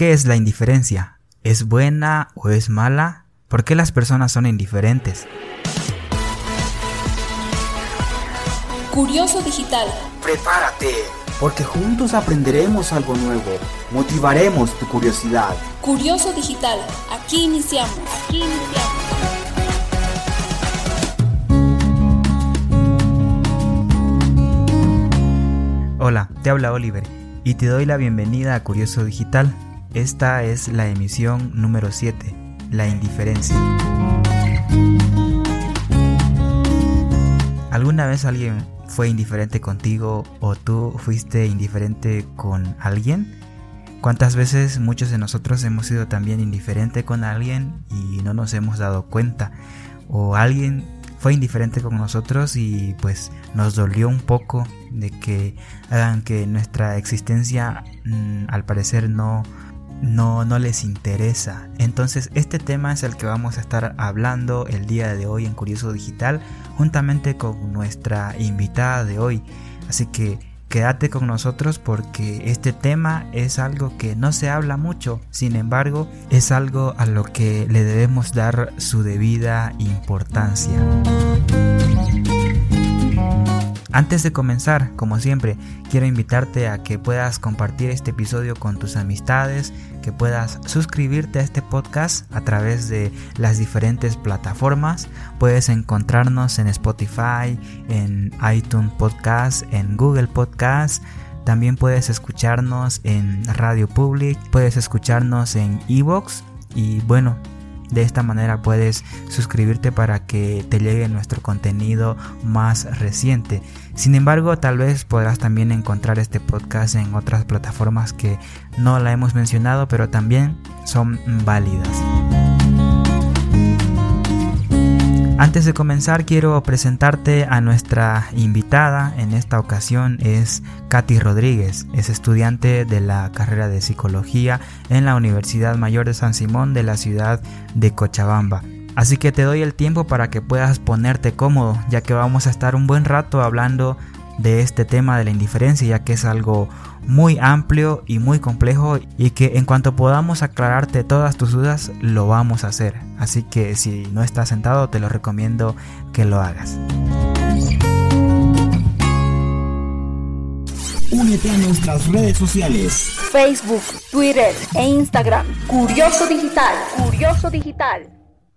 ¿Qué es la indiferencia? ¿Es buena o es mala? ¿Por qué las personas son indiferentes? Curioso Digital. Prepárate, porque juntos aprenderemos algo nuevo, motivaremos tu curiosidad. Curioso Digital, aquí iniciamos. Aquí iniciamos. Hola, te habla Oliver y te doy la bienvenida a Curioso Digital. Esta es la emisión número 7, la indiferencia. ¿Alguna vez alguien fue indiferente contigo o tú fuiste indiferente con alguien? ¿Cuántas veces muchos de nosotros hemos sido también indiferente con alguien y no nos hemos dado cuenta? O alguien fue indiferente con nosotros y pues nos dolió un poco de que hagan que nuestra existencia mm, al parecer no no, no les interesa. Entonces este tema es el que vamos a estar hablando el día de hoy en Curioso Digital juntamente con nuestra invitada de hoy. Así que quédate con nosotros porque este tema es algo que no se habla mucho, sin embargo es algo a lo que le debemos dar su debida importancia. Antes de comenzar, como siempre, quiero invitarte a que puedas compartir este episodio con tus amistades, que puedas suscribirte a este podcast a través de las diferentes plataformas. Puedes encontrarnos en Spotify, en iTunes Podcast, en Google Podcast. También puedes escucharnos en Radio Public, puedes escucharnos en Evox y bueno, de esta manera puedes suscribirte para que te llegue nuestro contenido más reciente. Sin embargo, tal vez podrás también encontrar este podcast en otras plataformas que no la hemos mencionado, pero también son válidas. Antes de comenzar quiero presentarte a nuestra invitada, en esta ocasión es Katy Rodríguez, es estudiante de la carrera de psicología en la Universidad Mayor de San Simón de la ciudad de Cochabamba. Así que te doy el tiempo para que puedas ponerte cómodo, ya que vamos a estar un buen rato hablando de este tema de la indiferencia, ya que es algo muy amplio y muy complejo y que en cuanto podamos aclararte todas tus dudas lo vamos a hacer. Así que si no estás sentado te lo recomiendo que lo hagas. Únete a nuestras redes sociales. Facebook, Twitter e Instagram. Curioso Digital. Curioso Digital.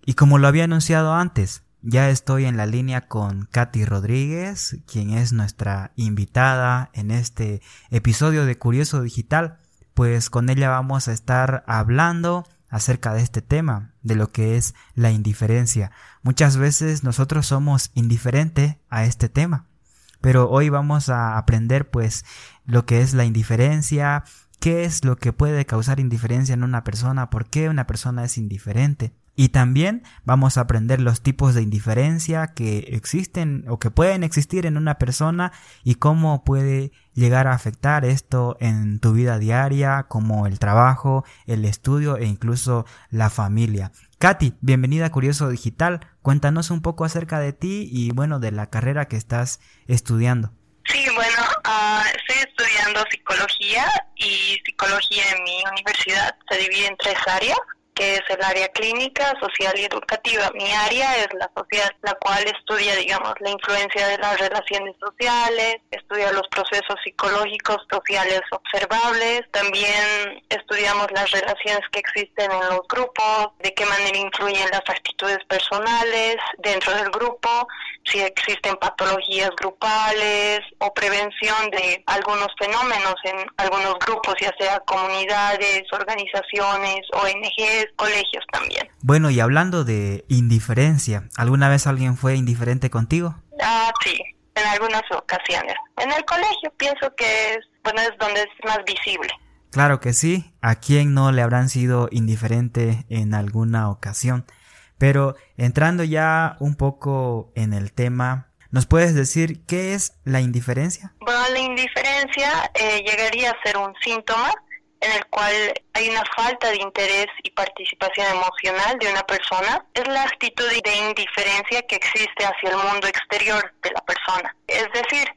Y como lo había anunciado antes, ya estoy en la línea con Katy Rodríguez, quien es nuestra invitada en este episodio de Curioso Digital. Pues con ella vamos a estar hablando acerca de este tema, de lo que es la indiferencia. Muchas veces nosotros somos indiferentes a este tema, pero hoy vamos a aprender pues lo que es la indiferencia, qué es lo que puede causar indiferencia en una persona, por qué una persona es indiferente. Y también vamos a aprender los tipos de indiferencia que existen o que pueden existir en una persona y cómo puede llegar a afectar esto en tu vida diaria, como el trabajo, el estudio e incluso la familia. Katy, bienvenida a Curioso Digital. Cuéntanos un poco acerca de ti y bueno, de la carrera que estás estudiando. Sí, bueno, uh, estoy estudiando psicología y psicología en mi universidad se divide en tres áreas que es el área clínica, social y educativa. Mi área es la social, la cual estudia, digamos, la influencia de las relaciones sociales, estudia los procesos psicológicos sociales observables, también estudiamos las relaciones que existen en los grupos, de qué manera influyen las actitudes personales dentro del grupo, si existen patologías grupales o prevención de algunos fenómenos en algunos grupos, ya sea comunidades, organizaciones, ONGs, colegios también. Bueno, y hablando de indiferencia, ¿alguna vez alguien fue indiferente contigo? Ah, sí, en algunas ocasiones. En el colegio pienso que es, bueno, es donde es más visible. Claro que sí, ¿a quién no le habrán sido indiferente en alguna ocasión? Pero entrando ya un poco en el tema, ¿nos puedes decir qué es la indiferencia? Bueno, la indiferencia eh, llegaría a ser un síntoma en el cual hay una falta de interés y participación emocional de una persona, es la actitud de indiferencia que existe hacia el mundo exterior de la persona. Es decir,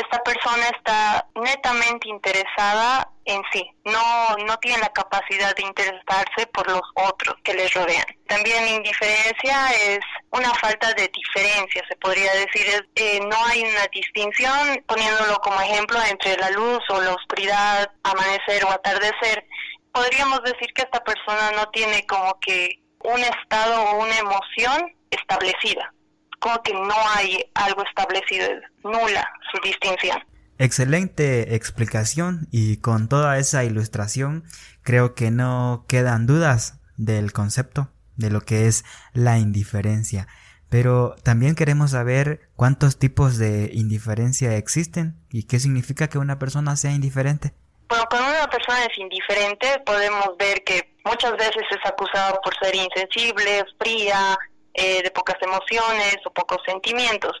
esta persona está netamente interesada en sí, no, no tiene la capacidad de interesarse por los otros que les rodean. También indiferencia es una falta de diferencia, se podría decir, eh, no hay una distinción, poniéndolo como ejemplo, entre la luz o la oscuridad, amanecer o atardecer. Podríamos decir que esta persona no tiene como que un estado o una emoción establecida como que no hay algo establecido, es nula su distinción. Excelente explicación y con toda esa ilustración creo que no quedan dudas del concepto de lo que es la indiferencia. Pero también queremos saber cuántos tipos de indiferencia existen y qué significa que una persona sea indiferente. Bueno, cuando una persona es indiferente podemos ver que muchas veces es acusada por ser insensible, fría, eh, de pocas emociones o pocos sentimientos.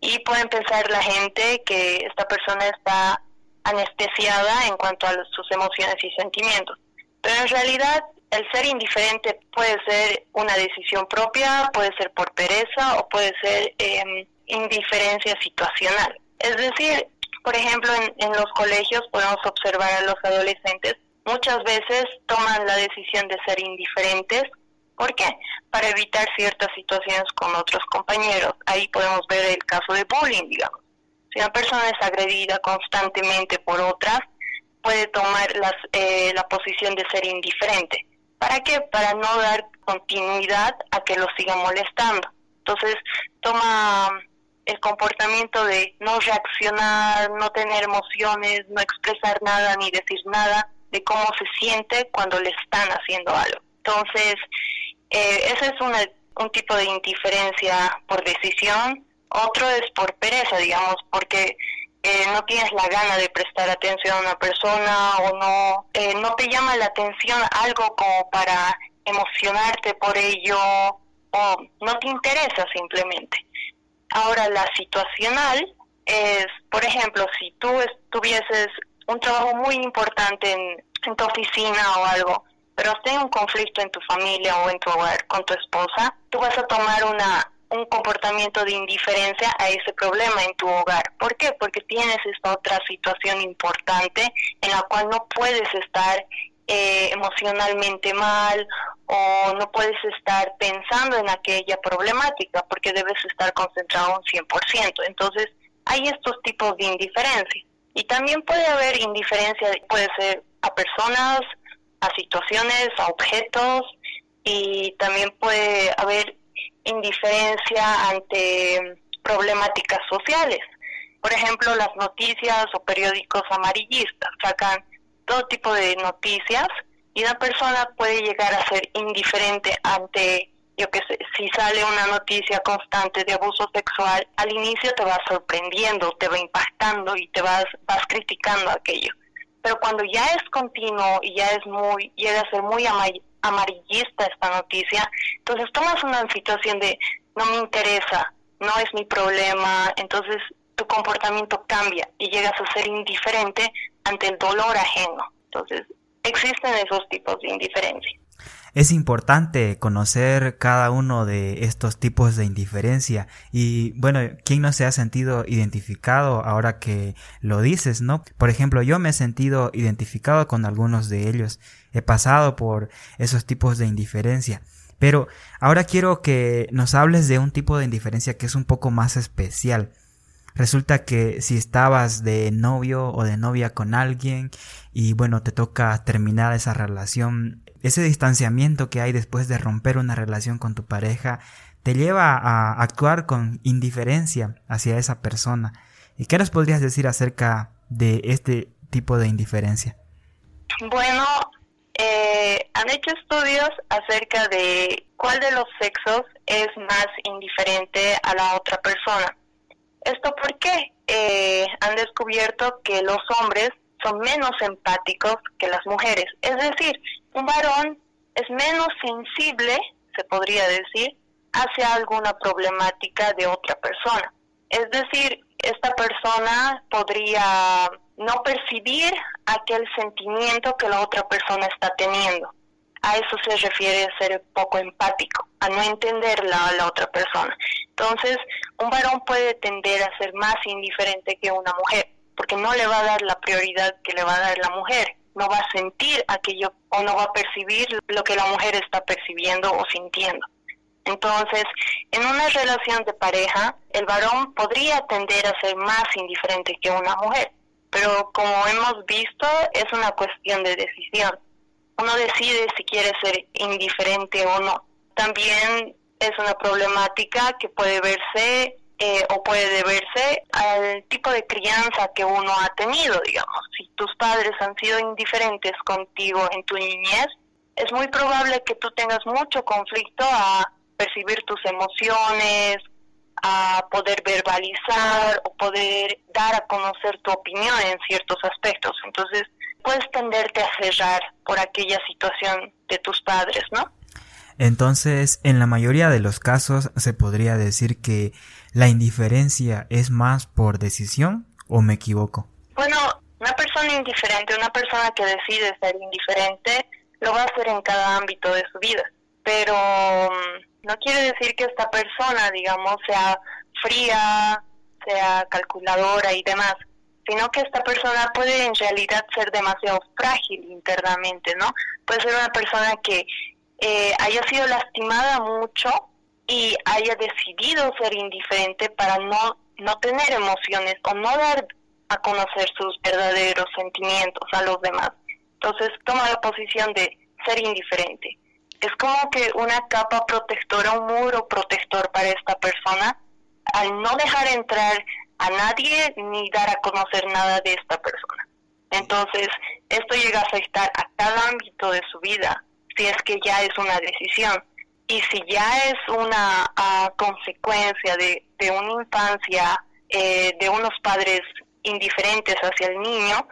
Y pueden pensar la gente que esta persona está anestesiada en cuanto a sus emociones y sentimientos. Pero en realidad el ser indiferente puede ser una decisión propia, puede ser por pereza o puede ser eh, indiferencia situacional. Es decir, por ejemplo, en, en los colegios podemos observar a los adolescentes muchas veces toman la decisión de ser indiferentes ¿Por qué? Para evitar ciertas situaciones con otros compañeros. Ahí podemos ver el caso de bullying, digamos. Si una persona es agredida constantemente por otras, puede tomar las, eh, la posición de ser indiferente. ¿Para qué? Para no dar continuidad a que lo sigan molestando. Entonces, toma el comportamiento de no reaccionar, no tener emociones, no expresar nada ni decir nada de cómo se siente cuando le están haciendo algo. Entonces, eh, ese es un tipo de indiferencia por decisión. Otro es por pereza, digamos, porque eh, no tienes la gana de prestar atención a una persona o no, eh, no te llama la atención algo como para emocionarte por ello o no te interesa simplemente. Ahora, la situacional es, por ejemplo, si tú tuvieses un trabajo muy importante en tu oficina o algo, pero si hay un conflicto en tu familia o en tu hogar con tu esposa, tú vas a tomar una un comportamiento de indiferencia a ese problema en tu hogar. ¿Por qué? Porque tienes esta otra situación importante en la cual no puedes estar eh, emocionalmente mal o no puedes estar pensando en aquella problemática porque debes estar concentrado un 100%. Entonces, hay estos tipos de indiferencia. Y también puede haber indiferencia, puede ser a personas, a situaciones, a objetos y también puede haber indiferencia ante problemáticas sociales. Por ejemplo, las noticias o periódicos amarillistas sacan todo tipo de noticias y una persona puede llegar a ser indiferente ante, yo que sé, si sale una noticia constante de abuso sexual, al inicio te va sorprendiendo, te va impactando y te vas, vas criticando aquello pero cuando ya es continuo y ya es muy, llega a ser muy amarillista esta noticia, entonces tomas una situación de no me interesa, no es mi problema, entonces tu comportamiento cambia y llegas a ser indiferente ante el dolor ajeno. Entonces existen esos tipos de indiferencia. Es importante conocer cada uno de estos tipos de indiferencia y bueno, ¿quién no se ha sentido identificado ahora que lo dices, no? Por ejemplo, yo me he sentido identificado con algunos de ellos. He pasado por esos tipos de indiferencia. Pero ahora quiero que nos hables de un tipo de indiferencia que es un poco más especial. Resulta que si estabas de novio o de novia con alguien y bueno, te toca terminar esa relación, ese distanciamiento que hay después de romper una relación con tu pareja te lleva a actuar con indiferencia hacia esa persona. ¿Y qué nos podrías decir acerca de este tipo de indiferencia? Bueno, eh, han hecho estudios acerca de cuál de los sexos es más indiferente a la otra persona. ¿Esto por qué? Eh, han descubierto que los hombres son menos empáticos que las mujeres. Es decir, un varón es menos sensible, se podría decir, hacia alguna problemática de otra persona. Es decir, esta persona podría no percibir aquel sentimiento que la otra persona está teniendo. a eso se refiere ser poco empático, a no entender la, la otra persona. Entonces, un varón puede tender a ser más indiferente que una mujer, porque no le va a dar la prioridad que le va a dar la mujer, no va a sentir aquello o no va a percibir lo que la mujer está percibiendo o sintiendo. Entonces, en una relación de pareja, el varón podría tender a ser más indiferente que una mujer, pero como hemos visto, es una cuestión de decisión. Uno decide si quiere ser indiferente o no. También es una problemática que puede verse eh, o puede deberse al tipo de crianza que uno ha tenido, digamos. Si tus padres han sido indiferentes contigo en tu niñez, es muy probable que tú tengas mucho conflicto a percibir tus emociones, a poder verbalizar o poder dar a conocer tu opinión en ciertos aspectos. Entonces, puedes tenderte a cerrar por aquella situación de tus padres, ¿no? Entonces, en la mayoría de los casos se podría decir que la indiferencia es más por decisión o me equivoco? Bueno, una persona indiferente, una persona que decide ser indiferente, lo va a hacer en cada ámbito de su vida. Pero mm, no quiere decir que esta persona, digamos, sea fría, sea calculadora y demás, sino que esta persona puede en realidad ser demasiado frágil internamente, ¿no? Puede ser una persona que eh, haya sido lastimada mucho y haya decidido ser indiferente para no, no tener emociones o no dar a conocer sus verdaderos sentimientos a los demás. Entonces toma la posición de ser indiferente es como que una capa protectora, un muro protector para esta persona, al no dejar entrar a nadie ni dar a conocer nada de esta persona. Entonces, esto llega a afectar a cada ámbito de su vida, si es que ya es una decisión. Y si ya es una ah, consecuencia de, de, una infancia, eh, de unos padres indiferentes hacia el niño,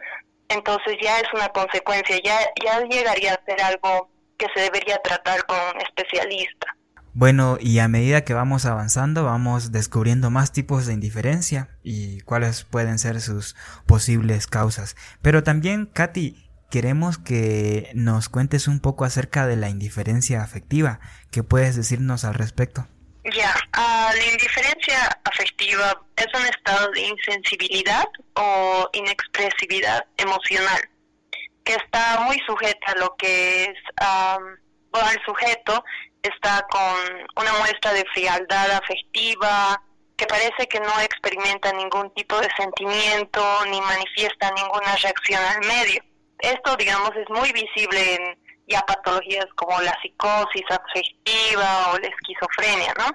entonces ya es una consecuencia, ya, ya llegaría a ser algo que se debería tratar con especialista. Bueno, y a medida que vamos avanzando, vamos descubriendo más tipos de indiferencia y cuáles pueden ser sus posibles causas. Pero también, Katy, queremos que nos cuentes un poco acerca de la indiferencia afectiva. ¿Qué puedes decirnos al respecto? Ya, ah, la indiferencia afectiva es un estado de insensibilidad o inexpresividad emocional que está muy sujeta a lo que es, bueno, el sujeto está con una muestra de frialdad afectiva, que parece que no experimenta ningún tipo de sentimiento ni manifiesta ninguna reacción al medio. Esto, digamos, es muy visible en ya patologías como la psicosis afectiva o la esquizofrenia, ¿no?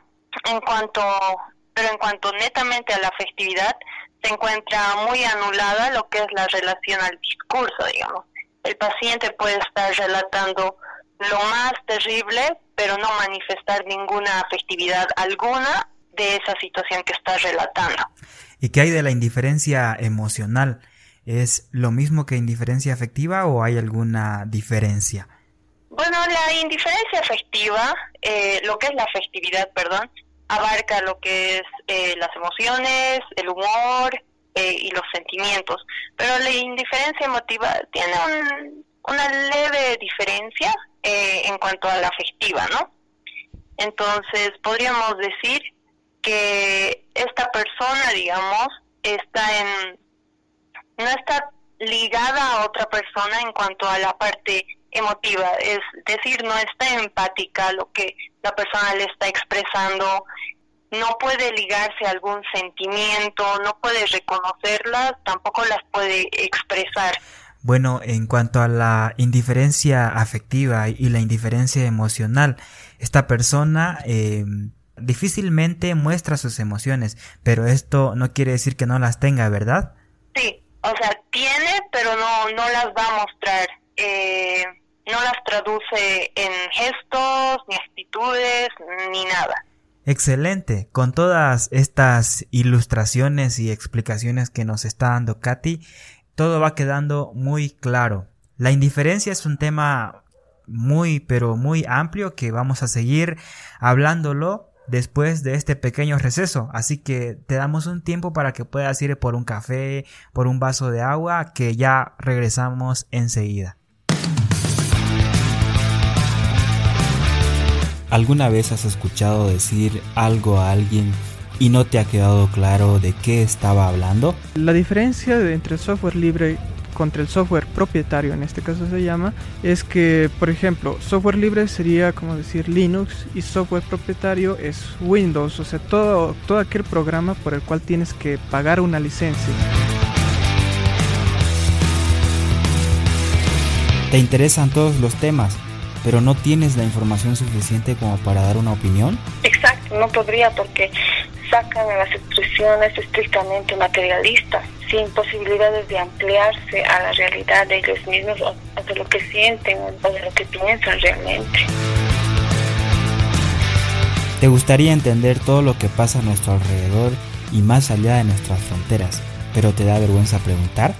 En cuanto, pero en cuanto netamente a la afectividad, se encuentra muy anulada lo que es la relación al discurso, digamos el paciente puede estar relatando lo más terrible, pero no manifestar ninguna afectividad alguna de esa situación que está relatando. ¿Y qué hay de la indiferencia emocional? ¿Es lo mismo que indiferencia afectiva o hay alguna diferencia? Bueno, la indiferencia afectiva, eh, lo que es la afectividad, perdón, abarca lo que es eh, las emociones, el humor, eh, y los sentimientos. Pero la indiferencia emotiva tiene una leve diferencia eh, en cuanto a la afectiva, ¿no? Entonces, podríamos decir que esta persona, digamos, está en no está ligada a otra persona en cuanto a la parte emotiva, es decir, no está empática lo que la persona le está expresando no puede ligarse a algún sentimiento, no puede reconocerlas, tampoco las puede expresar. Bueno, en cuanto a la indiferencia afectiva y la indiferencia emocional, esta persona eh, difícilmente muestra sus emociones, pero esto no quiere decir que no las tenga, ¿verdad? Sí, o sea, tiene, pero no, no las va a mostrar. Eh, no las traduce en gestos, ni actitudes, ni nada. Excelente. Con todas estas ilustraciones y explicaciones que nos está dando Katy, todo va quedando muy claro. La indiferencia es un tema muy, pero muy amplio que vamos a seguir hablándolo después de este pequeño receso. Así que te damos un tiempo para que puedas ir por un café, por un vaso de agua, que ya regresamos enseguida. ¿Alguna vez has escuchado decir algo a alguien y no te ha quedado claro de qué estaba hablando? La diferencia entre el software libre contra el software propietario, en este caso se llama, es que, por ejemplo, software libre sería como decir Linux y software propietario es Windows, o sea, todo, todo aquel programa por el cual tienes que pagar una licencia. Te interesan todos los temas, pero no tienes la información suficiente como para dar una opinión? Exacto, no podría porque sacan a las expresiones estrictamente materialistas, sin posibilidades de ampliarse a la realidad de ellos mismos o de lo que sienten o de lo que piensan realmente. ¿Te gustaría entender todo lo que pasa a nuestro alrededor y más allá de nuestras fronteras, pero te da vergüenza preguntar?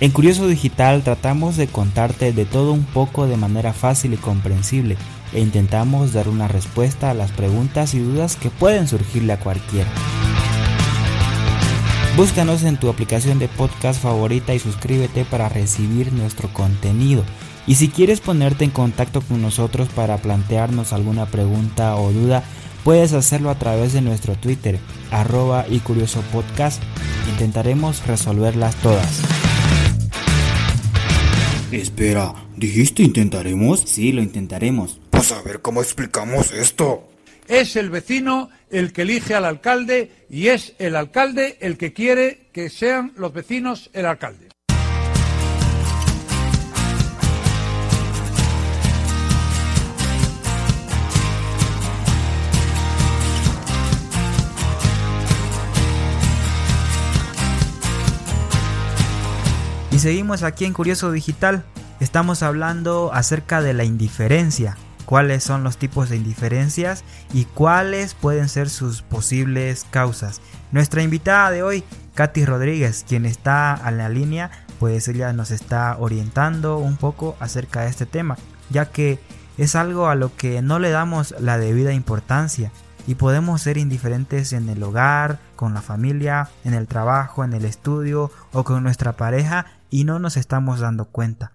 En Curioso Digital tratamos de contarte de todo un poco de manera fácil y comprensible e intentamos dar una respuesta a las preguntas y dudas que pueden surgirle a cualquiera. Búscanos en tu aplicación de podcast favorita y suscríbete para recibir nuestro contenido. Y si quieres ponerte en contacto con nosotros para plantearnos alguna pregunta o duda, puedes hacerlo a través de nuestro Twitter, arroba y curioso podcast. Intentaremos resolverlas todas. Espera, ¿dijiste intentaremos? Sí, lo intentaremos. A ver cómo explicamos esto. Es el vecino el que elige al alcalde y es el alcalde el que quiere que sean los vecinos el alcalde. Y seguimos aquí en Curioso Digital. Estamos hablando acerca de la indiferencia. Cuáles son los tipos de indiferencias y cuáles pueden ser sus posibles causas. Nuestra invitada de hoy, Katy Rodríguez, quien está a la línea, pues ella nos está orientando un poco acerca de este tema, ya que es algo a lo que no le damos la debida importancia y podemos ser indiferentes en el hogar, con la familia, en el trabajo, en el estudio o con nuestra pareja y no nos estamos dando cuenta.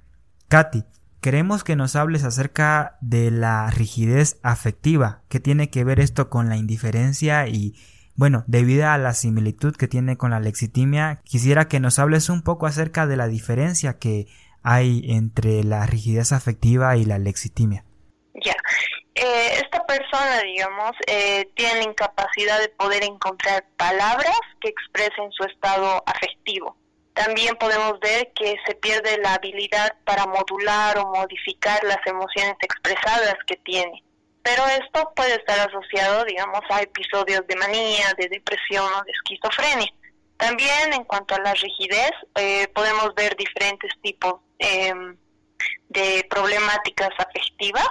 Katy, queremos que nos hables acerca de la rigidez afectiva, que tiene que ver esto con la indiferencia y bueno, debido a la similitud que tiene con la lexitimia, quisiera que nos hables un poco acerca de la diferencia que hay entre la rigidez afectiva y la lexitimia. Ya, eh, esta persona, digamos, eh, tiene la incapacidad de poder encontrar palabras que expresen su estado afectivo. También podemos ver que se pierde la habilidad para modular o modificar las emociones expresadas que tiene. Pero esto puede estar asociado, digamos, a episodios de manía, de depresión o de esquizofrenia. También en cuanto a la rigidez, eh, podemos ver diferentes tipos em, de problemáticas afectivas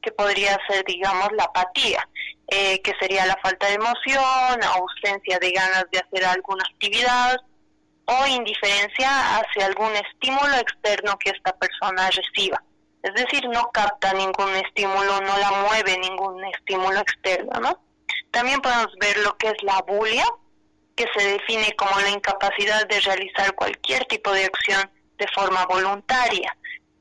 que podría ser, digamos, la apatía, eh, que sería la falta de emoción, ausencia de ganas de hacer alguna actividad o indiferencia hacia algún estímulo externo que esta persona reciba. Es decir, no capta ningún estímulo, no la mueve ningún estímulo externo, ¿no? También podemos ver lo que es la bulia, que se define como la incapacidad de realizar cualquier tipo de acción de forma voluntaria.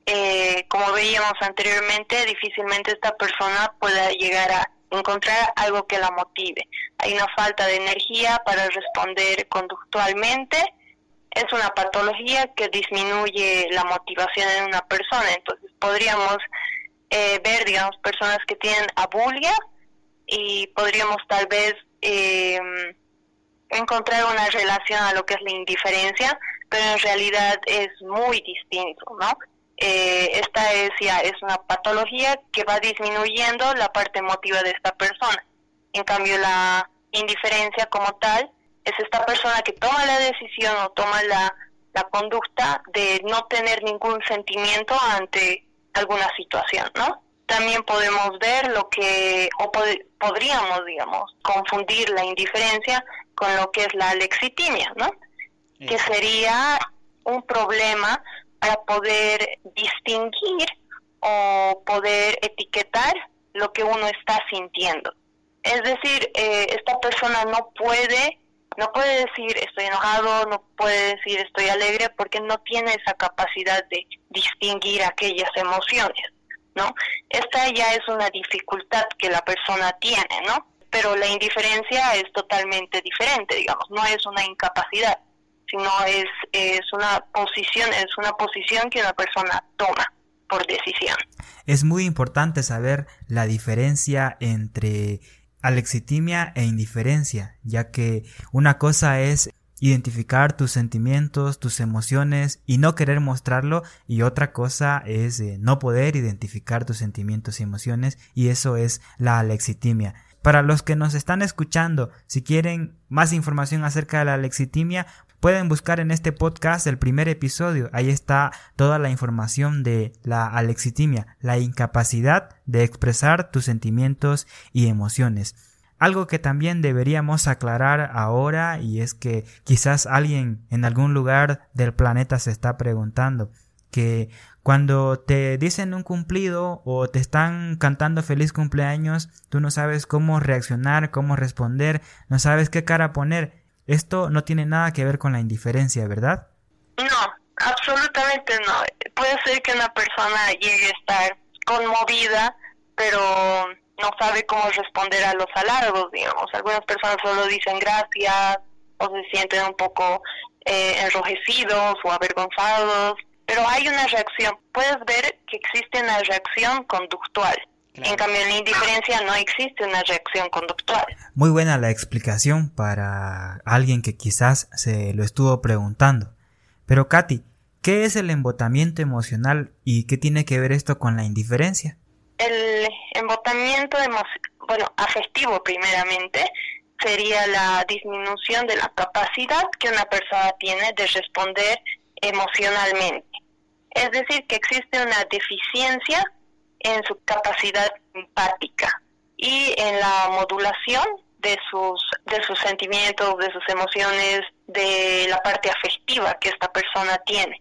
Eh, como veíamos anteriormente, difícilmente esta persona pueda llegar a encontrar algo que la motive. Hay una falta de energía para responder conductualmente. Es una patología que disminuye la motivación en una persona. Entonces podríamos eh, ver, digamos, personas que tienen abulia y podríamos tal vez eh, encontrar una relación a lo que es la indiferencia, pero en realidad es muy distinto, ¿no? Eh, esta es ya es una patología que va disminuyendo la parte emotiva de esta persona. En cambio, la indiferencia como tal es esta persona que toma la decisión o toma la, la conducta de no tener ningún sentimiento ante alguna situación, ¿no? También podemos ver lo que, o podríamos, digamos, confundir la indiferencia con lo que es la lexitimia, ¿no? Que sería un problema para poder distinguir o poder etiquetar lo que uno está sintiendo. Es decir, eh, esta persona no puede, no puede decir estoy enojado, no puede decir estoy alegre porque no tiene esa capacidad de distinguir aquellas emociones. ¿no? Esta ya es una dificultad que la persona tiene, ¿no? Pero la indiferencia es totalmente diferente, digamos, no es una incapacidad, sino es, es una posición, es una posición que una persona toma por decisión. Es muy importante saber la diferencia entre alexitimia e indiferencia, ya que una cosa es identificar tus sentimientos, tus emociones y no querer mostrarlo y otra cosa es eh, no poder identificar tus sentimientos y emociones y eso es la alexitimia. Para los que nos están escuchando, si quieren más información acerca de la alexitimia, pueden buscar en este podcast el primer episodio. Ahí está toda la información de la alexitimia, la incapacidad de expresar tus sentimientos y emociones. Algo que también deberíamos aclarar ahora y es que quizás alguien en algún lugar del planeta se está preguntando que cuando te dicen un cumplido o te están cantando feliz cumpleaños, tú no sabes cómo reaccionar, cómo responder, no sabes qué cara poner. Esto no tiene nada que ver con la indiferencia, ¿verdad? No, absolutamente no. Puede ser que una persona llegue a estar conmovida, pero no sabe cómo responder a los halagos, digamos. Algunas personas solo dicen gracias o se sienten un poco eh, enrojecidos o avergonzados, pero hay una reacción. Puedes ver que existe una reacción conductual. En cambio, en la indiferencia no existe una reacción conductual. Muy buena la explicación para alguien que quizás se lo estuvo preguntando. Pero Katy, ¿qué es el embotamiento emocional y qué tiene que ver esto con la indiferencia? El embotamiento bueno, afectivo primeramente sería la disminución de la capacidad que una persona tiene de responder emocionalmente. Es decir, que existe una deficiencia en su capacidad empática y en la modulación de sus de sus sentimientos, de sus emociones, de la parte afectiva que esta persona tiene.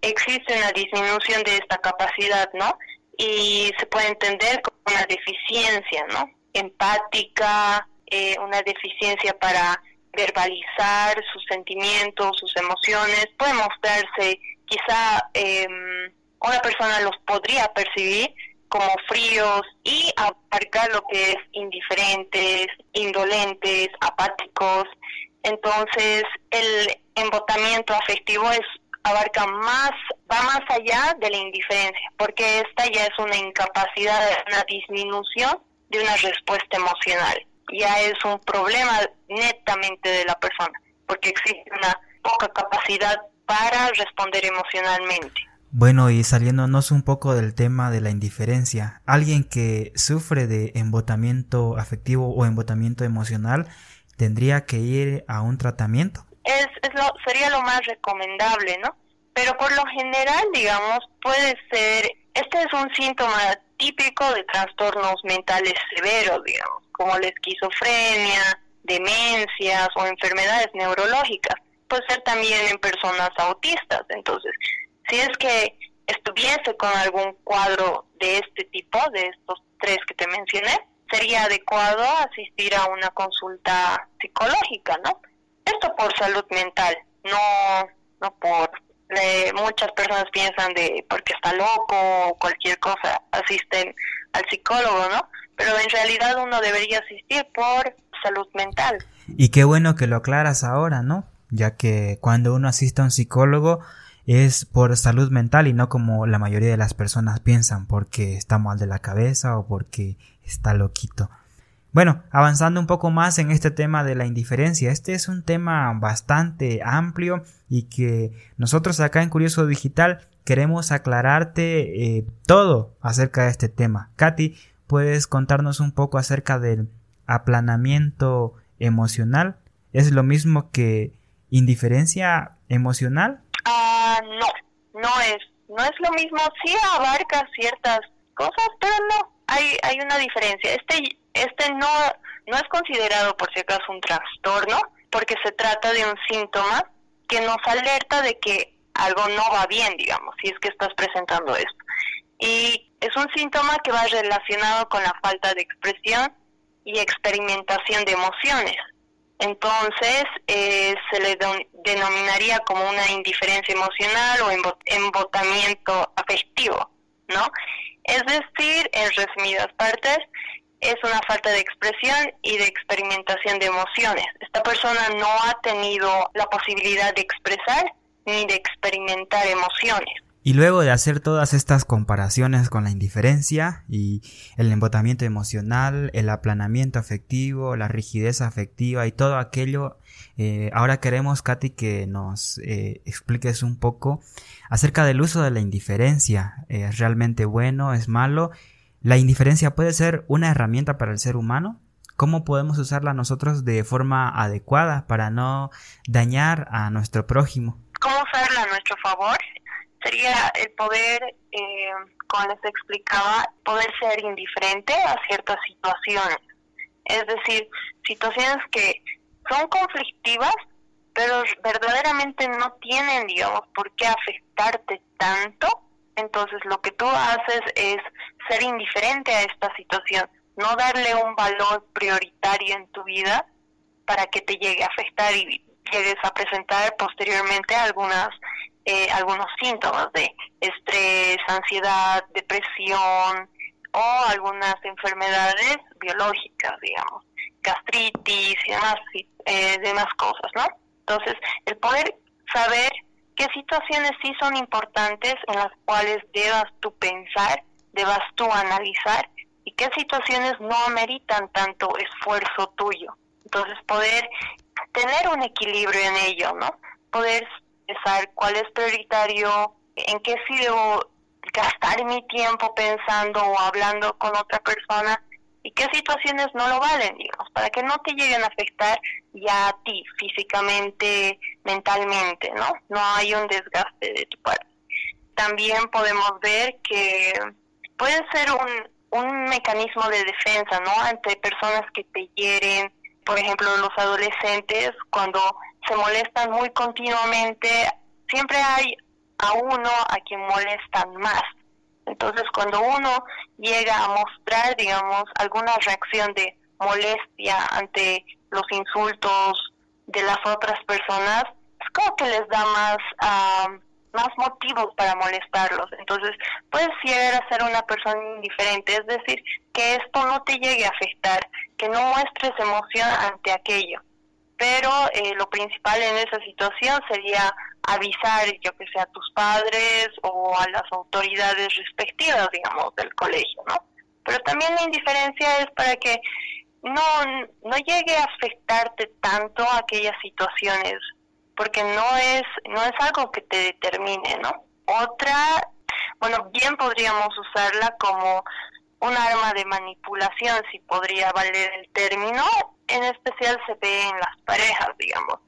Existe una disminución de esta capacidad, ¿no? y se puede entender como una deficiencia, ¿no? Empática, eh, una deficiencia para verbalizar sus sentimientos, sus emociones, puede mostrarse, quizá em, una persona los podría percibir como fríos y abarcar lo que es indiferentes, indolentes, apáticos. Entonces, el embotamiento afectivo es abarca más, va más allá de la indiferencia, porque esta ya es una incapacidad, una disminución de una respuesta emocional. Ya es un problema netamente de la persona, porque existe una poca capacidad para responder emocionalmente. Bueno, y saliéndonos un poco del tema de la indiferencia, alguien que sufre de embotamiento afectivo o embotamiento emocional tendría que ir a un tratamiento es, es lo, sería lo más recomendable, ¿no? Pero por lo general, digamos, puede ser, este es un síntoma típico de trastornos mentales severos, digamos, como la esquizofrenia, demencias o enfermedades neurológicas. Puede ser también en personas autistas. Entonces, si es que estuviese con algún cuadro de este tipo, de estos tres que te mencioné, sería adecuado asistir a una consulta psicológica, ¿no? Esto por salud mental, no, no por... muchas personas piensan de porque está loco o cualquier cosa, asisten al psicólogo, ¿no? Pero en realidad uno debería asistir por salud mental. Y qué bueno que lo aclaras ahora, ¿no? Ya que cuando uno asiste a un psicólogo es por salud mental y no como la mayoría de las personas piensan porque está mal de la cabeza o porque está loquito. Bueno, avanzando un poco más en este tema de la indiferencia, este es un tema bastante amplio y que nosotros acá en Curioso Digital queremos aclararte eh, todo acerca de este tema. Katy, ¿puedes contarnos un poco acerca del aplanamiento emocional? ¿Es lo mismo que indiferencia emocional? Ah, no, no es, no es lo mismo. Sí abarca ciertas cosas, pero no, hay, hay una diferencia. Este este no, no es considerado por si acaso un trastorno, porque se trata de un síntoma que nos alerta de que algo no va bien, digamos, si es que estás presentando esto. Y es un síntoma que va relacionado con la falta de expresión y experimentación de emociones. Entonces, eh, se le denominaría como una indiferencia emocional o embotamiento afectivo, ¿no? Es decir, en resumidas partes, es una falta de expresión y de experimentación de emociones. Esta persona no ha tenido la posibilidad de expresar ni de experimentar emociones. Y luego de hacer todas estas comparaciones con la indiferencia y el embotamiento emocional, el aplanamiento afectivo, la rigidez afectiva y todo aquello, eh, ahora queremos, Katy, que nos eh, expliques un poco acerca del uso de la indiferencia. ¿Es realmente bueno? ¿Es malo? ¿La indiferencia puede ser una herramienta para el ser humano? ¿Cómo podemos usarla nosotros de forma adecuada para no dañar a nuestro prójimo? ¿Cómo usarla a nuestro favor? Sería el poder, eh, como les explicaba, poder ser indiferente a ciertas situaciones. Es decir, situaciones que son conflictivas, pero verdaderamente no tienen, digamos, por qué afectarte tanto entonces lo que tú haces es ser indiferente a esta situación, no darle un valor prioritario en tu vida para que te llegue a afectar y llegues a presentar posteriormente algunas eh, algunos síntomas de estrés, ansiedad, depresión o algunas enfermedades biológicas, digamos, gastritis y demás, eh, demás cosas, ¿no? Entonces, el poder saber qué situaciones sí son importantes en las cuales debas tú pensar, debas tú analizar y qué situaciones no ameritan tanto esfuerzo tuyo. Entonces poder tener un equilibrio en ello, ¿no? Poder pensar cuál es prioritario, en qué sí debo gastar mi tiempo pensando o hablando con otra persona y qué situaciones no lo valen, digamos, para que no te lleguen a afectar ya a ti físicamente, mentalmente, ¿no? No hay un desgaste de tu parte. También podemos ver que puede ser un, un mecanismo de defensa, ¿no? Ante personas que te hieren, por ejemplo, los adolescentes, cuando se molestan muy continuamente, siempre hay a uno a quien molestan más. Entonces, cuando uno llega a mostrar, digamos, alguna reacción de molestia ante los insultos de las otras personas, es como que les da más, más motivos para molestarlos. Entonces, puedes llegar a ser una persona indiferente, es decir, que esto no te llegue a afectar, que no muestres emoción ante aquello. Pero eh, lo principal en esa situación sería avisar, yo que sé, a tus padres o a las autoridades respectivas, digamos, del colegio, ¿no? Pero también la indiferencia es para que no, no llegue a afectarte tanto aquellas situaciones, porque no es, no es algo que te determine, ¿no? Otra, bueno, bien podríamos usarla como un arma de manipulación, si podría valer el término, en especial se ve en las parejas, digamos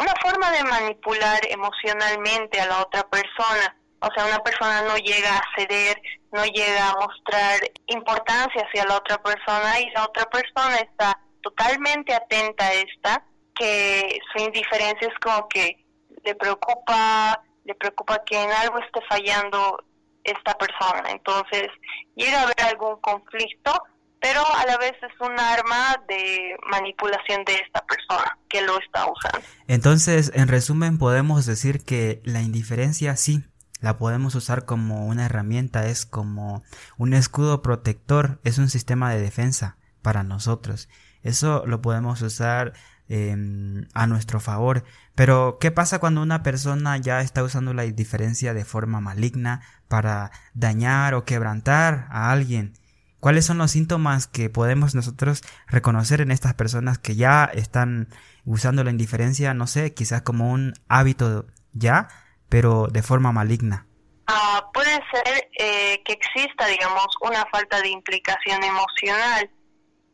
una forma de manipular emocionalmente a la otra persona. O sea, una persona no llega a ceder, no llega a mostrar importancia hacia la otra persona y la otra persona está totalmente atenta a esta, que su indiferencia es como que le preocupa, le preocupa que en algo esté fallando esta persona. Entonces, llega a haber algún conflicto, pero a la vez es un arma de manipulación de esta persona que lo está usando. Entonces, en resumen, podemos decir que la indiferencia sí, la podemos usar como una herramienta, es como un escudo protector, es un sistema de defensa para nosotros. Eso lo podemos usar em, a nuestro favor. Pero, ¿qué pasa cuando una persona ya está usando la indiferencia de forma maligna para dañar o quebrantar a alguien? ¿Cuáles son los síntomas que podemos nosotros reconocer en estas personas que ya están usando la indiferencia, no sé, quizás como un hábito ya, pero de forma maligna? Ah, puede ser eh, que exista, digamos, una falta de implicación emocional.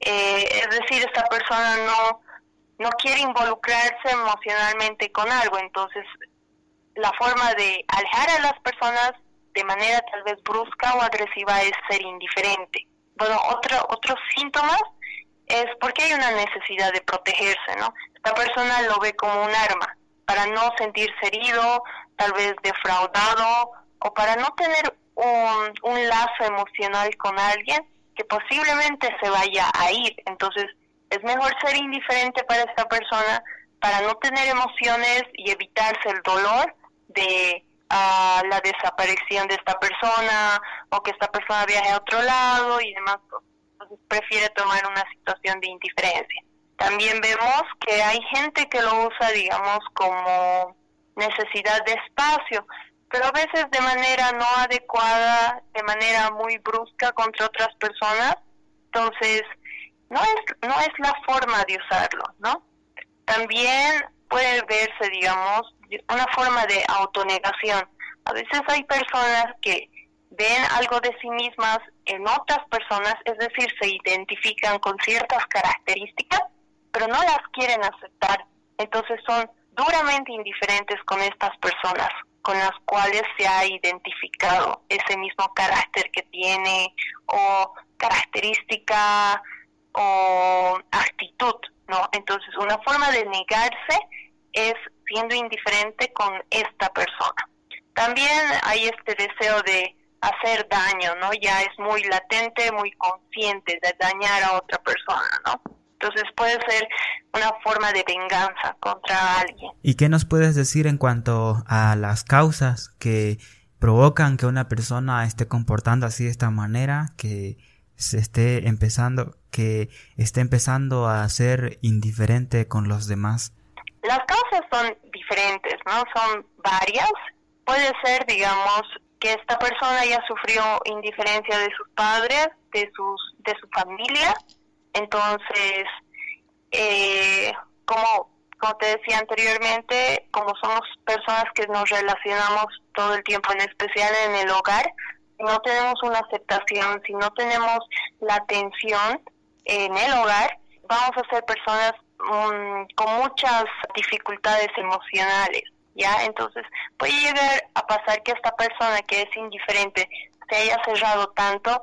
Eh, es decir, esta persona no, no quiere involucrarse emocionalmente con algo, entonces la forma de alejar a las personas de manera tal vez brusca o agresiva es ser indiferente. Bueno, otro, otros síntomas es porque hay una necesidad de protegerse, ¿no? Esta persona lo ve como un arma para no sentirse herido, tal vez defraudado o para no tener un, un lazo emocional con alguien que posiblemente se vaya a ir. Entonces, es mejor ser indiferente para esta persona para no tener emociones y evitarse el dolor de a la desaparición de esta persona o que esta persona viaje a otro lado y demás. Entonces prefiere tomar una situación de indiferencia. También vemos que hay gente que lo usa, digamos, como necesidad de espacio, pero a veces de manera no adecuada, de manera muy brusca contra otras personas. Entonces, no es, no es la forma de usarlo, ¿no? También puede verse, digamos, una forma de autonegación. A veces hay personas que ven algo de sí mismas en otras personas, es decir, se identifican con ciertas características, pero no las quieren aceptar. Entonces son duramente indiferentes con estas personas con las cuales se ha identificado ese mismo carácter que tiene o característica o actitud, ¿no? Entonces, una forma de negarse es siendo indiferente con esta persona. También hay este deseo de hacer daño, ¿no? Ya es muy latente, muy consciente de dañar a otra persona, ¿no? Entonces puede ser una forma de venganza contra alguien. ¿Y qué nos puedes decir en cuanto a las causas que provocan que una persona esté comportando así de esta manera, que se esté empezando, que esté empezando a ser indiferente con los demás? Las causas son diferentes, ¿no? Son varias. Puede ser, digamos, que esta persona ya sufrió indiferencia de sus padres, de sus, de su familia. Entonces, eh, como, como te decía anteriormente, como somos personas que nos relacionamos todo el tiempo, en especial en el hogar, no tenemos una aceptación, si no tenemos la atención en el hogar, vamos a ser personas mm, con muchas dificultades emocionales, ¿ya? Entonces puede llegar a pasar que esta persona que es indiferente se haya cerrado tanto,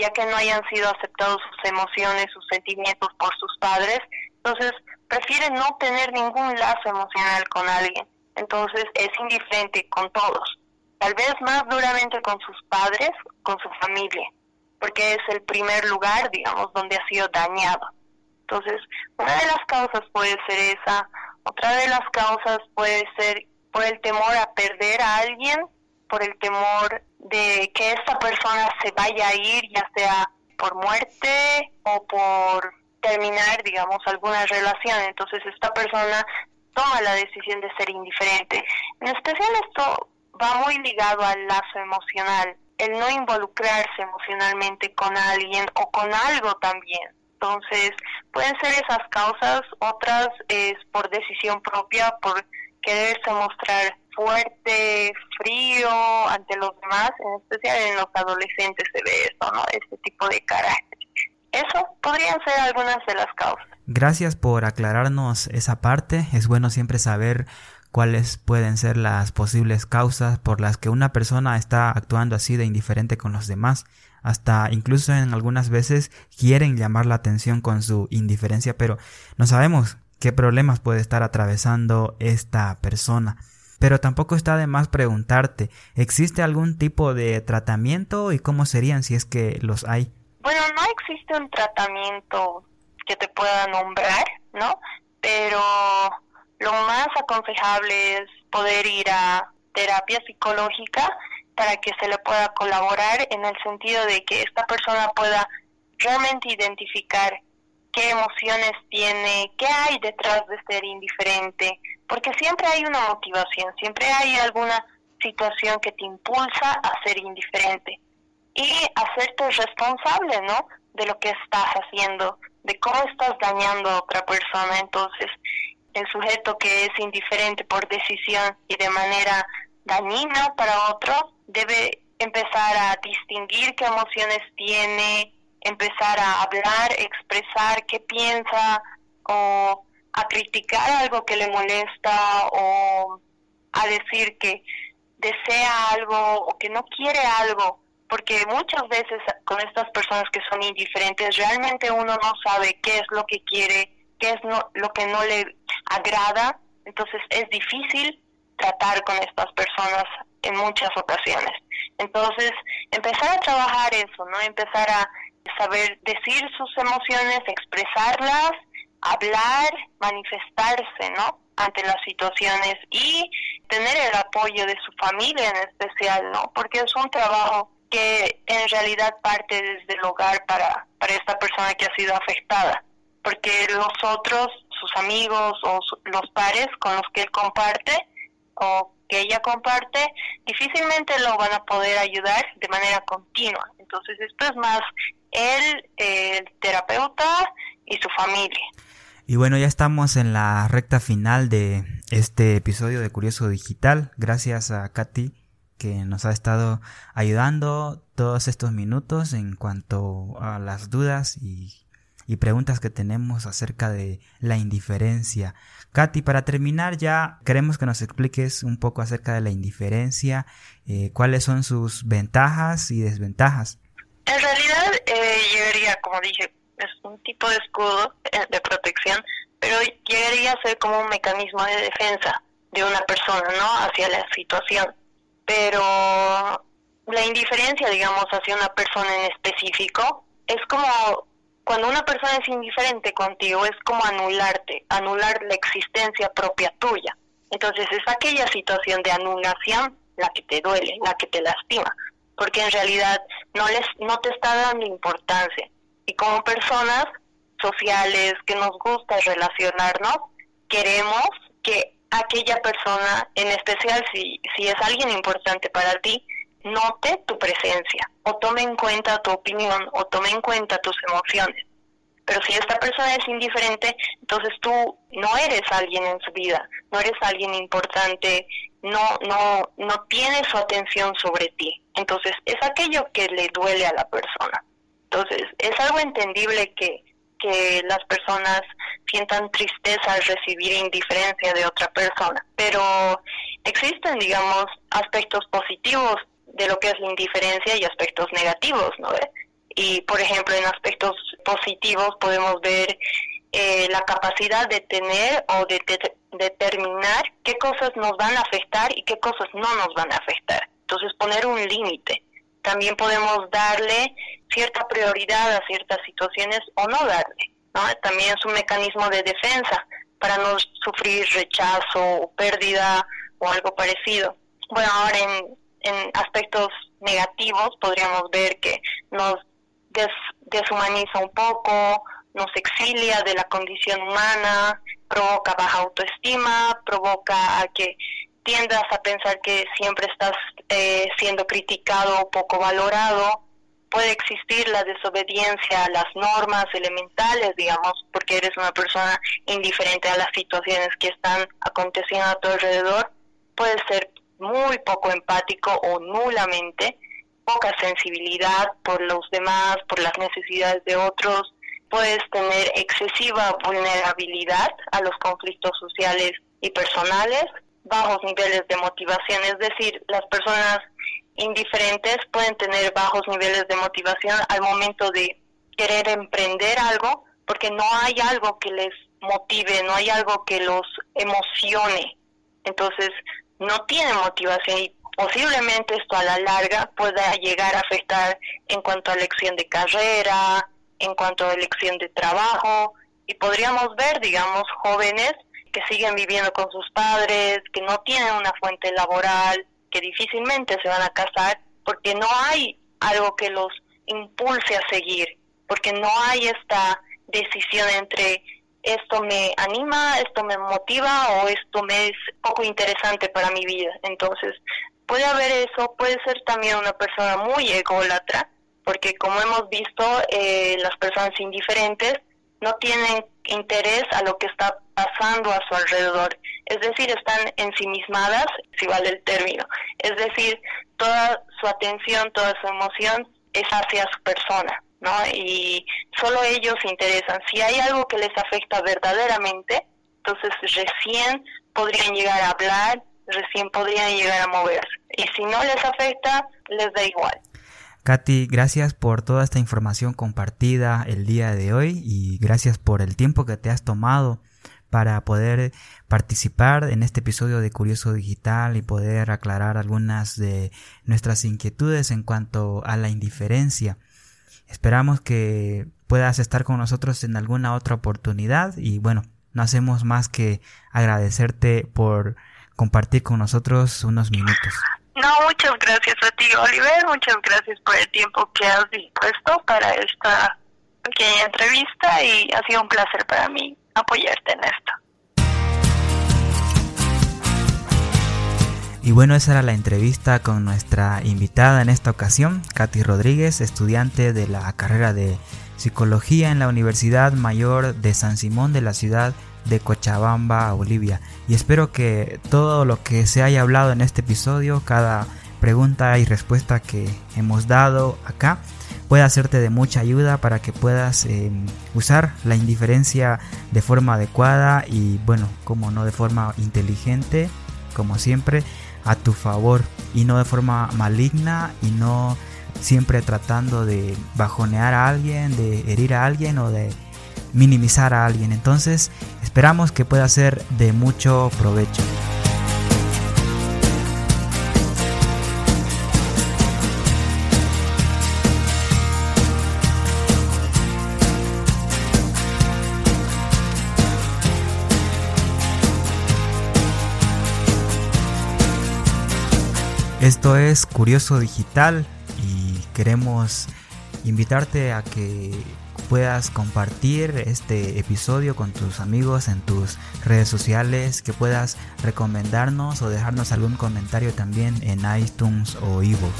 ya que no hayan sido aceptados sus emociones, sus sentimientos por sus padres, entonces prefiere no tener ningún lazo emocional con alguien, entonces es indiferente con todos tal vez más duramente con sus padres, con su familia, porque es el primer lugar, digamos, donde ha sido dañado. Entonces, una de las causas puede ser esa, otra de las causas puede ser por el temor a perder a alguien, por el temor de que esta persona se vaya a ir, ya sea por muerte o por terminar, digamos, alguna relación. Entonces, esta persona toma la decisión de ser indiferente. En especial esto va muy ligado al lazo emocional, el no involucrarse emocionalmente con alguien o con algo también. Entonces, pueden ser esas causas, otras es por decisión propia, por quererse mostrar fuerte, frío ante los demás, en especial en los adolescentes se ve eso, ¿no? Este tipo de carácter. Eso podrían ser algunas de las causas. Gracias por aclararnos esa parte. Es bueno siempre saber cuáles pueden ser las posibles causas por las que una persona está actuando así de indiferente con los demás. Hasta incluso en algunas veces quieren llamar la atención con su indiferencia, pero no sabemos qué problemas puede estar atravesando esta persona. Pero tampoco está de más preguntarte, ¿existe algún tipo de tratamiento y cómo serían si es que los hay? Bueno, no existe un tratamiento que te pueda nombrar, ¿no? Pero lo más aconsejable es poder ir a terapia psicológica para que se le pueda colaborar en el sentido de que esta persona pueda realmente identificar qué emociones tiene, qué hay detrás de ser indiferente, porque siempre hay una motivación, siempre hay alguna situación que te impulsa a ser indiferente y hacerte responsable, ¿no? De lo que estás haciendo, de cómo estás dañando a otra persona. Entonces, el sujeto que es indiferente por decisión y de manera dañina para otro debe empezar a distinguir qué emociones tiene, empezar a hablar, expresar qué piensa o a criticar algo que le molesta o a decir que desea algo o que no quiere algo, porque muchas veces con estas personas que son indiferentes realmente uno no sabe qué es lo que quiere, qué es lo que no le agrada, entonces es difícil tratar con estas personas en muchas ocasiones. Entonces, empezar a trabajar eso, ¿no? Empezar a saber decir sus emociones, expresarlas, hablar, manifestarse, ¿no? ante las situaciones y tener el apoyo de su familia en especial, ¿no? Porque es un trabajo que en realidad parte desde el hogar para, para esta persona que ha sido afectada, porque los otros, sus amigos o los pares con los que él comparte o que ella comparte, difícilmente lo van a poder ayudar de manera continua. Entonces esto es más él, el terapeuta y su familia. Y bueno, ya estamos en la recta final de este episodio de Curioso Digital. Gracias a Katy que nos ha estado ayudando todos estos minutos en cuanto a las dudas y, preguntas que tenemos acerca de la indiferencia. Katy, para terminar ya queremos que nos expliques un poco acerca de la indiferencia, eh, cuáles son sus ventajas y desventajas. En realidad, eh, llegaría, como dije, es un tipo de escudo eh, de protección, pero llegaría a ser como un mecanismo de defensa de una persona, ¿no? Hacia la situación. Pero la indiferencia, digamos, hacia una persona en específico, es como cuando una persona es indiferente contigo, es como anularte, anular la existencia propia tuya. Entonces es aquella situación de anulación la que te duele, la que te lastima, porque en realidad no les no te está dando importancia y como personas sociales que nos gusta relacionarnos, queremos que aquella persona, en especial si, si es alguien importante para ti, note tu presencia o tome en cuenta tu opinión o tome en cuenta tus emociones. Pero si esta persona es indiferente, entonces tú no eres alguien en su vida, no eres alguien importante, no, no, no tienes su atención sobre ti. Entonces es aquello que le duele a la persona. Entonces, es algo entendible que, que las personas sientan tristeza al recibir indiferencia de otra persona, pero existen, digamos, aspectos positivos de lo que es la indiferencia y aspectos negativos, ¿no? Y, por ejemplo, en aspectos positivos podemos ver eh, la capacidad de tener o de determinar qué cosas nos van a afectar y qué cosas no nos van a afectar. Entonces, poner un límite también podemos darle cierta prioridad a ciertas situaciones o no darle. ¿no? También es un mecanismo de defensa para no sufrir rechazo o pérdida o algo parecido. Bueno, ahora en, en aspectos negativos podríamos ver que nos deshumaniza un poco, nos exilia de la condición humana, provoca baja autoestima, provoca a que tiendas a pensar que siempre estás eh, siendo criticado o poco valorado, puede existir la desobediencia a las normas elementales, digamos, porque eres una persona indiferente a las situaciones que están aconteciendo a tu alrededor, puede ser muy poco empático o nulamente, poca sensibilidad por los demás, por las necesidades de otros, puedes tener excesiva vulnerabilidad a los conflictos sociales y personales, bajos niveles de motivación, es decir, las personas indiferentes pueden tener bajos niveles de motivación al momento de querer emprender algo porque no hay algo que les motive, no hay algo que los emocione. Entonces, no tienen motivación y posiblemente esto a la larga pueda llegar a afectar en cuanto a elección de carrera, en cuanto a elección de trabajo. Y podríamos ver, digamos, jóvenes que siguen viviendo con sus padres, que no tienen una fuente laboral, que difícilmente se van a casar, porque no hay algo que los impulse a seguir, porque no hay esta decisión entre esto me anima, esto me motiva o esto me es poco interesante para mi vida. Entonces, puede haber eso, puede ser también una persona muy ególatra, porque como hemos visto, eh, las personas indiferentes no tienen interés a lo que está pasando a su alrededor. Es decir, están ensimismadas, si vale el término. Es decir, toda su atención, toda su emoción es hacia su persona, ¿no? Y solo ellos interesan. Si hay algo que les afecta verdaderamente, entonces recién podrían llegar a hablar, recién podrían llegar a moverse. Y si no les afecta, les da igual. Katy, gracias por toda esta información compartida el día de hoy y gracias por el tiempo que te has tomado para poder participar en este episodio de Curioso Digital y poder aclarar algunas de nuestras inquietudes en cuanto a la indiferencia. Esperamos que puedas estar con nosotros en alguna otra oportunidad y bueno, no hacemos más que agradecerte por compartir con nosotros unos minutos. No, muchas gracias a ti, Oliver. Muchas gracias por el tiempo que has dispuesto para esta pequeña entrevista y ha sido un placer para mí apoyarte en esto. Y bueno, esa era la entrevista con nuestra invitada en esta ocasión, Katy Rodríguez, estudiante de la carrera de Psicología en la Universidad Mayor de San Simón de la ciudad de Cochabamba, Bolivia. Y espero que todo lo que se haya hablado en este episodio, cada pregunta y respuesta que hemos dado acá, pueda hacerte de mucha ayuda para que puedas em, usar la indiferencia de forma adecuada y bueno, como no de forma inteligente, como siempre, a tu favor y no de forma maligna y no siempre tratando de bajonear a alguien, de herir a alguien o de minimizar a alguien. Entonces esperamos que pueda ser de mucho provecho. Esto es Curioso Digital y queremos invitarte a que puedas compartir este episodio con tus amigos en tus redes sociales, que puedas recomendarnos o dejarnos algún comentario también en iTunes o iVoox.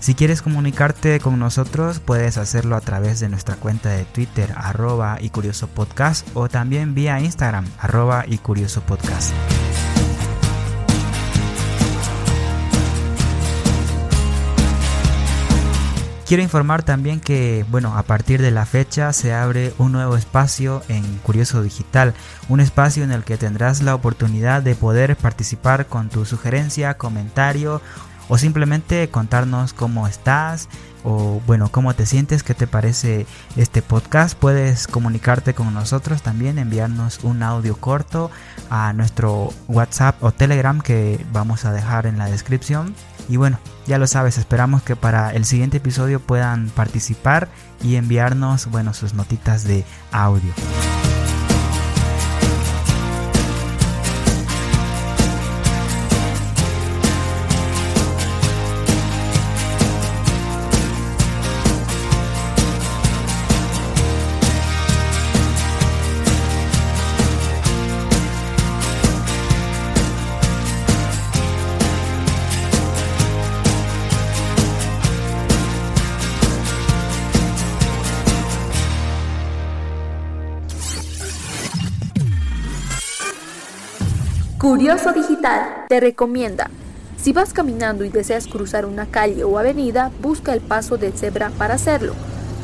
Si quieres comunicarte con nosotros, puedes hacerlo a través de nuestra cuenta de Twitter, arroba y curioso podcast, o también vía Instagram, arroba y curioso podcast. Quiero informar también que, bueno, a partir de la fecha se abre un nuevo espacio en Curioso Digital, un espacio en el que tendrás la oportunidad de poder participar con tu sugerencia, comentario o simplemente contarnos cómo estás o bueno, cómo te sientes, qué te parece este podcast. Puedes comunicarte con nosotros también, enviarnos un audio corto a nuestro WhatsApp o Telegram que vamos a dejar en la descripción. Y bueno, ya lo sabes, esperamos que para el siguiente episodio puedan participar y enviarnos, bueno, sus notitas de audio. Te recomienda. Si vas caminando y deseas cruzar una calle o avenida, busca el paso de cebra para hacerlo.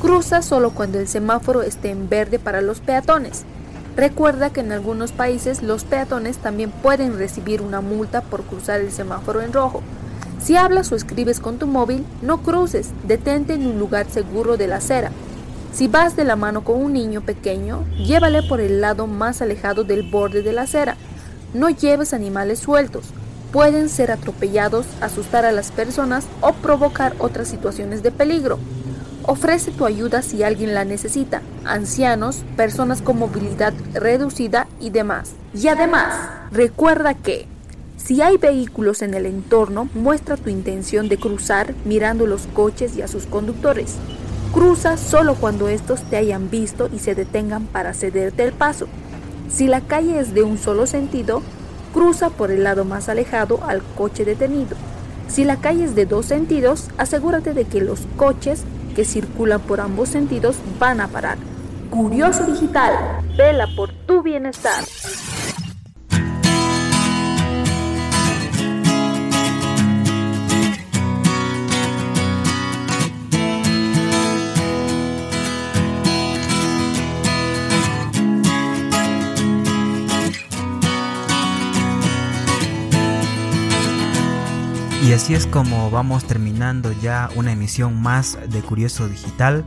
Cruza solo cuando el semáforo esté en verde para los peatones. Recuerda que en algunos países los peatones también pueden recibir una multa por cruzar el semáforo en rojo. Si hablas o escribes con tu móvil, no cruces, detente en un lugar seguro de la acera. Si vas de la mano con un niño pequeño, llévale por el lado más alejado del borde de la acera. No lleves animales sueltos. Pueden ser atropellados, asustar a las personas o provocar otras situaciones de peligro. Ofrece tu ayuda si alguien la necesita, ancianos, personas con movilidad reducida y demás. Y además, recuerda que si hay vehículos en el entorno, muestra tu intención de cruzar mirando los coches y a sus conductores. Cruza solo cuando estos te hayan visto y se detengan para cederte el paso. Si la calle es de un solo sentido, cruza por el lado más alejado al coche detenido. Si la calle es de dos sentidos, asegúrate de que los coches que circulan por ambos sentidos van a parar. Curioso Digital, vela por tu bienestar. Y así es como vamos terminando ya una emisión más de Curioso Digital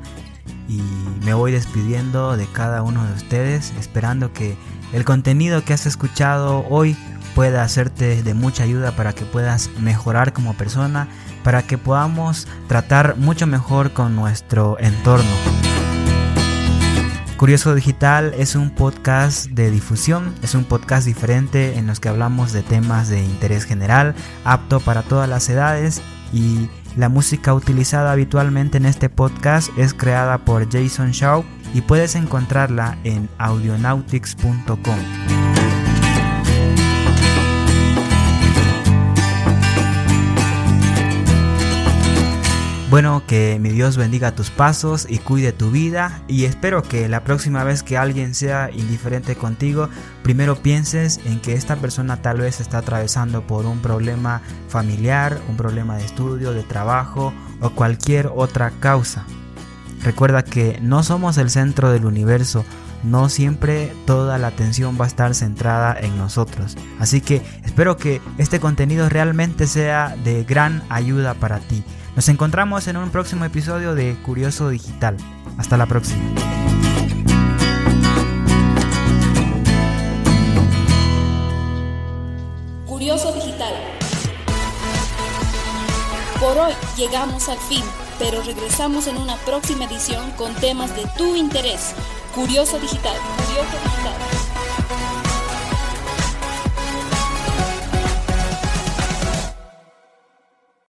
y me voy despidiendo de cada uno de ustedes esperando que el contenido que has escuchado hoy pueda hacerte de mucha ayuda para que puedas mejorar como persona, para que podamos tratar mucho mejor con nuestro entorno. Curioso Digital es un podcast de difusión, es un podcast diferente en los que hablamos de temas de interés general, apto para todas las edades y la música utilizada habitualmente en este podcast es creada por Jason Shaw y puedes encontrarla en audionautics.com. Bueno, que mi Dios bendiga tus pasos y cuide tu vida y espero que la próxima vez que alguien sea indiferente contigo, primero pienses en que esta persona tal vez está atravesando por un problema familiar, un problema de estudio, de trabajo o cualquier otra causa. Recuerda que no somos el centro del universo, no siempre toda la atención va a estar centrada en nosotros. Así que espero que este contenido realmente sea de gran ayuda para ti. Nos encontramos en un próximo episodio de Curioso Digital. Hasta la próxima. Curioso Digital. Por hoy llegamos al fin, pero regresamos en una próxima edición con temas de tu interés. Curioso Digital. Curioso Digital.